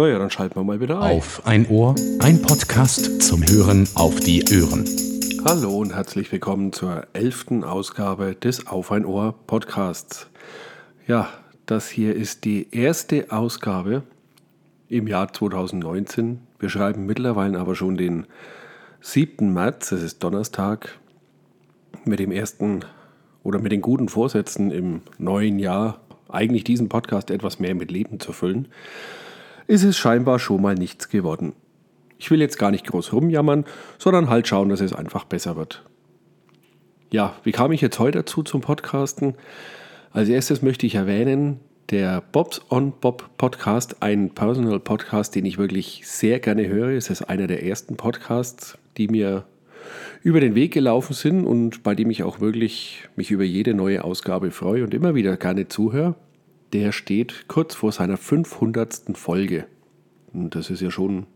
Naja, dann schalten wir mal wieder ein. Auf ein Ohr, ein Podcast zum Hören auf die Ohren. Hallo und herzlich willkommen zur elften Ausgabe des Auf ein Ohr Podcasts. Ja, das hier ist die erste Ausgabe im Jahr 2019. Wir schreiben mittlerweile aber schon den 7. März, es ist Donnerstag, mit dem ersten oder mit den guten Vorsätzen im neuen Jahr eigentlich diesen Podcast etwas mehr mit Leben zu füllen, ist es scheinbar schon mal nichts geworden. Ich will jetzt gar nicht groß rumjammern, sondern halt schauen, dass es einfach besser wird. Ja, wie kam ich jetzt heute dazu zum Podcasten? Als erstes möchte ich erwähnen, der Bobs on Bob Podcast, ein Personal Podcast, den ich wirklich sehr gerne höre. Es ist einer der ersten Podcasts, die mir über den Weg gelaufen sind und bei dem ich auch wirklich mich über jede neue Ausgabe freue und immer wieder gerne zuhöre, der steht kurz vor seiner 500. Folge. Und das ist ja schon,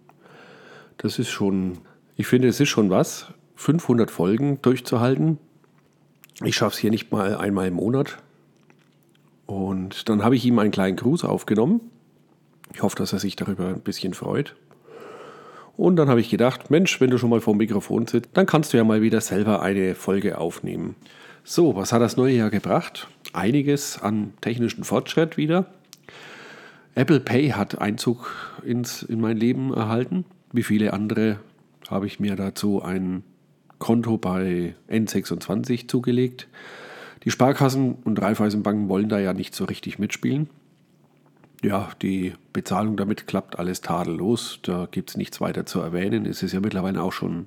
das ist schon, ich finde, es ist schon was, 500 Folgen durchzuhalten. Ich schaffe es hier nicht mal einmal im Monat. Und dann habe ich ihm einen kleinen Gruß aufgenommen. Ich hoffe, dass er sich darüber ein bisschen freut. Und dann habe ich gedacht, Mensch, wenn du schon mal vor dem Mikrofon sitzt, dann kannst du ja mal wieder selber eine Folge aufnehmen. So, was hat das neue Jahr gebracht? Einiges an technischen Fortschritt wieder. Apple Pay hat Einzug ins, in mein Leben erhalten. Wie viele andere habe ich mir dazu ein Konto bei N26 zugelegt. Die Sparkassen und Raiffeisenbanken wollen da ja nicht so richtig mitspielen ja, die Bezahlung damit klappt alles tadellos. Da gibt es nichts weiter zu erwähnen. Es ist ja mittlerweile auch schon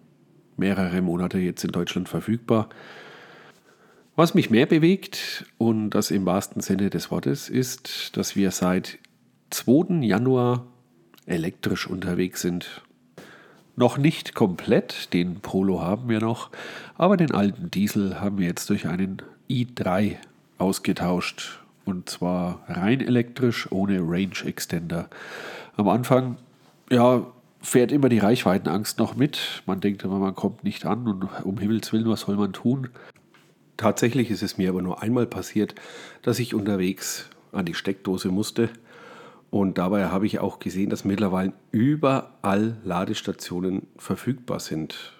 mehrere Monate jetzt in Deutschland verfügbar. Was mich mehr bewegt, und das im wahrsten Sinne des Wortes, ist, dass wir seit 2. Januar elektrisch unterwegs sind. Noch nicht komplett, den Polo haben wir noch, aber den alten Diesel haben wir jetzt durch einen i3 ausgetauscht und zwar rein elektrisch, ohne Range Extender. Am Anfang, ja, fährt immer die Reichweitenangst noch mit. Man denkt immer, man kommt nicht an und um Himmels Willen, was soll man tun? Tatsächlich ist es mir aber nur einmal passiert, dass ich unterwegs an die Steckdose musste. Und dabei habe ich auch gesehen, dass mittlerweile überall Ladestationen verfügbar sind.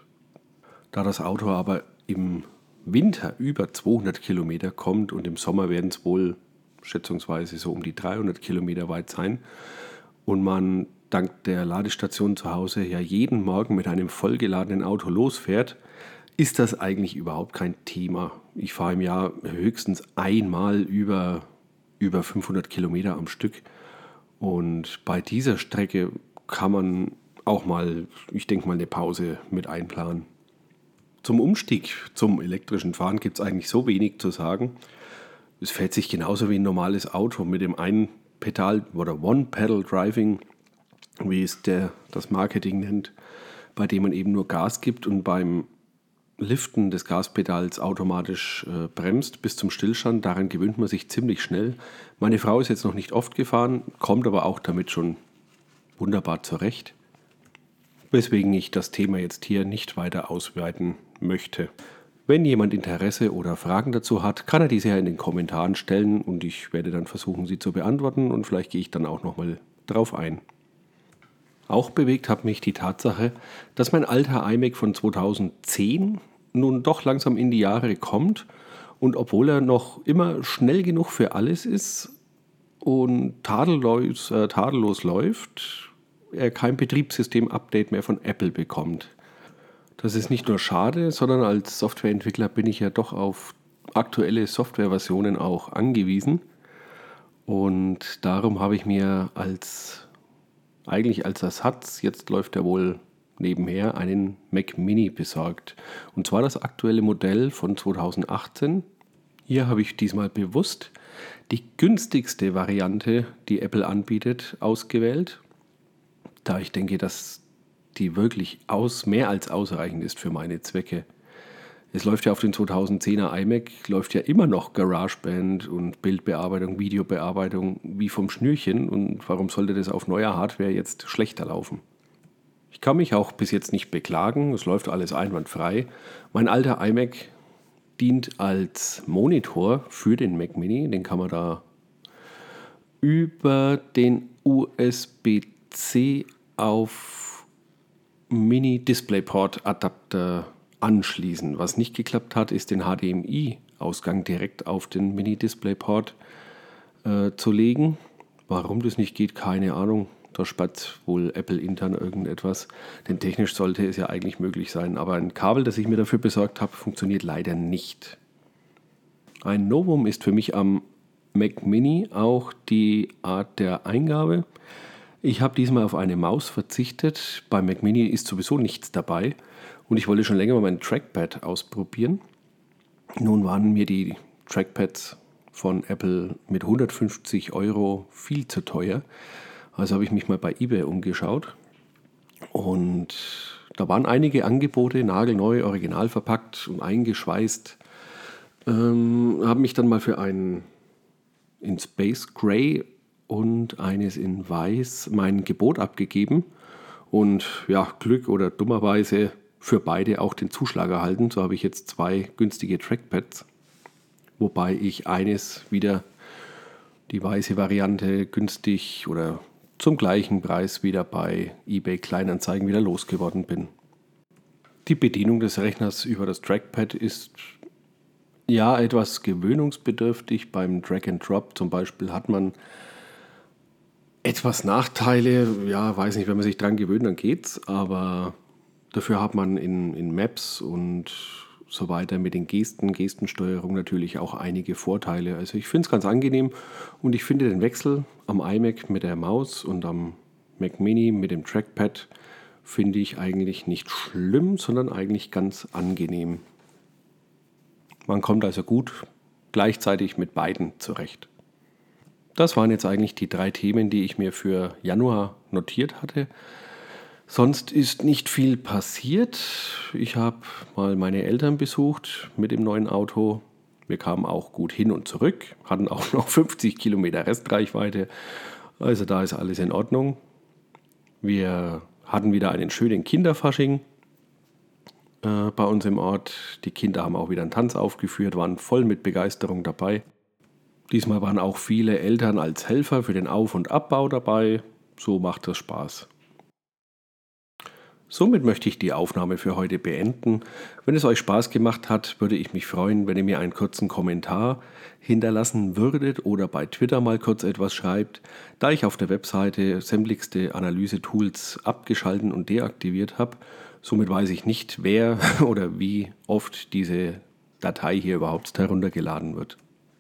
Da das Auto aber im Winter über 200 Kilometer kommt und im Sommer werden es wohl schätzungsweise so um die 300 Kilometer weit sein und man dank der Ladestation zu Hause ja jeden Morgen mit einem vollgeladenen Auto losfährt, ist das eigentlich überhaupt kein Thema. Ich fahre im Jahr höchstens einmal über, über 500 Kilometer am Stück und bei dieser Strecke kann man auch mal, ich denke mal, eine Pause mit einplanen. Zum Umstieg zum elektrischen Fahren gibt es eigentlich so wenig zu sagen. Es fährt sich genauso wie ein normales Auto mit dem einen Pedal oder One-Pedal-Driving, wie es der, das Marketing nennt, bei dem man eben nur Gas gibt und beim Liften des Gaspedals automatisch äh, bremst bis zum Stillstand. Daran gewöhnt man sich ziemlich schnell. Meine Frau ist jetzt noch nicht oft gefahren, kommt aber auch damit schon wunderbar zurecht. Weswegen ich das Thema jetzt hier nicht weiter ausweiten möchte. Wenn jemand Interesse oder Fragen dazu hat, kann er diese ja in den Kommentaren stellen und ich werde dann versuchen, sie zu beantworten und vielleicht gehe ich dann auch nochmal drauf ein. Auch bewegt hat mich die Tatsache, dass mein alter iMac von 2010 nun doch langsam in die Jahre kommt und obwohl er noch immer schnell genug für alles ist und tadellos, äh, tadellos läuft, er kein Betriebssystem-Update mehr von Apple bekommt. Das ist nicht nur schade, sondern als Softwareentwickler bin ich ja doch auf aktuelle Softwareversionen auch angewiesen. Und darum habe ich mir als eigentlich als Ersatz, jetzt läuft er wohl nebenher, einen Mac Mini besorgt. Und zwar das aktuelle Modell von 2018. Hier habe ich diesmal bewusst die günstigste Variante, die Apple anbietet, ausgewählt, da ich denke, dass die wirklich aus, mehr als ausreichend ist für meine Zwecke. Es läuft ja auf den 2010er iMac, läuft ja immer noch GarageBand und Bildbearbeitung, Videobearbeitung wie vom Schnürchen. Und warum sollte das auf neuer Hardware jetzt schlechter laufen? Ich kann mich auch bis jetzt nicht beklagen, es läuft alles einwandfrei. Mein alter iMac dient als Monitor für den Mac Mini, den kann man da über den USB USB-C auf Mini-DisplayPort-Adapter anschließen. Was nicht geklappt hat, ist den HDMI-Ausgang direkt auf den Mini-DisplayPort äh, zu legen. Warum das nicht geht, keine Ahnung. Da spart wohl Apple intern irgendetwas. Denn technisch sollte es ja eigentlich möglich sein. Aber ein Kabel, das ich mir dafür besorgt habe, funktioniert leider nicht. Ein Novum ist für mich am Mac Mini auch die Art der Eingabe. Ich habe diesmal auf eine Maus verzichtet. Beim Mac Mini ist sowieso nichts dabei. Und ich wollte schon länger mal mein Trackpad ausprobieren. Nun waren mir die Trackpads von Apple mit 150 Euro viel zu teuer. Also habe ich mich mal bei eBay umgeschaut. Und da waren einige Angebote, nagelneu, original verpackt und eingeschweißt. Ähm, habe mich dann mal für einen in Space Gray und eines in Weiß mein Gebot abgegeben. Und ja, Glück oder dummerweise für beide auch den Zuschlag erhalten. So habe ich jetzt zwei günstige Trackpads, wobei ich eines wieder die weiße Variante günstig oder zum gleichen Preis wieder bei eBay Kleinanzeigen wieder losgeworden bin. Die Bedienung des Rechners über das Trackpad ist ja etwas gewöhnungsbedürftig. Beim Drag and Drop zum Beispiel hat man etwas Nachteile. Ja, weiß nicht, wenn man sich dran gewöhnt, dann geht's. Aber dafür hat man in, in Maps und so weiter mit den Gesten, Gestensteuerung natürlich auch einige Vorteile. Also ich finde es ganz angenehm und ich finde den Wechsel am iMac mit der Maus und am Mac Mini mit dem Trackpad finde ich eigentlich nicht schlimm, sondern eigentlich ganz angenehm. Man kommt also gut gleichzeitig mit beiden zurecht. Das waren jetzt eigentlich die drei Themen, die ich mir für Januar notiert hatte. Sonst ist nicht viel passiert. Ich habe mal meine Eltern besucht mit dem neuen Auto. Wir kamen auch gut hin und zurück, hatten auch noch 50 Kilometer Restreichweite. Also da ist alles in Ordnung. Wir hatten wieder einen schönen Kinderfasching äh, bei uns im Ort. Die Kinder haben auch wieder einen Tanz aufgeführt, waren voll mit Begeisterung dabei. Diesmal waren auch viele Eltern als Helfer für den Auf- und Abbau dabei. So macht das Spaß. Somit möchte ich die Aufnahme für heute beenden. Wenn es euch Spaß gemacht hat, würde ich mich freuen, wenn ihr mir einen kurzen Kommentar hinterlassen würdet oder bei Twitter mal kurz etwas schreibt, da ich auf der Webseite sämtlichste Analyse-Tools abgeschalten und deaktiviert habe. Somit weiß ich nicht, wer oder wie oft diese Datei hier überhaupt heruntergeladen wird.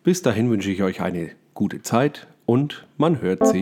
Bis dahin wünsche ich euch eine gute Zeit und man hört sich.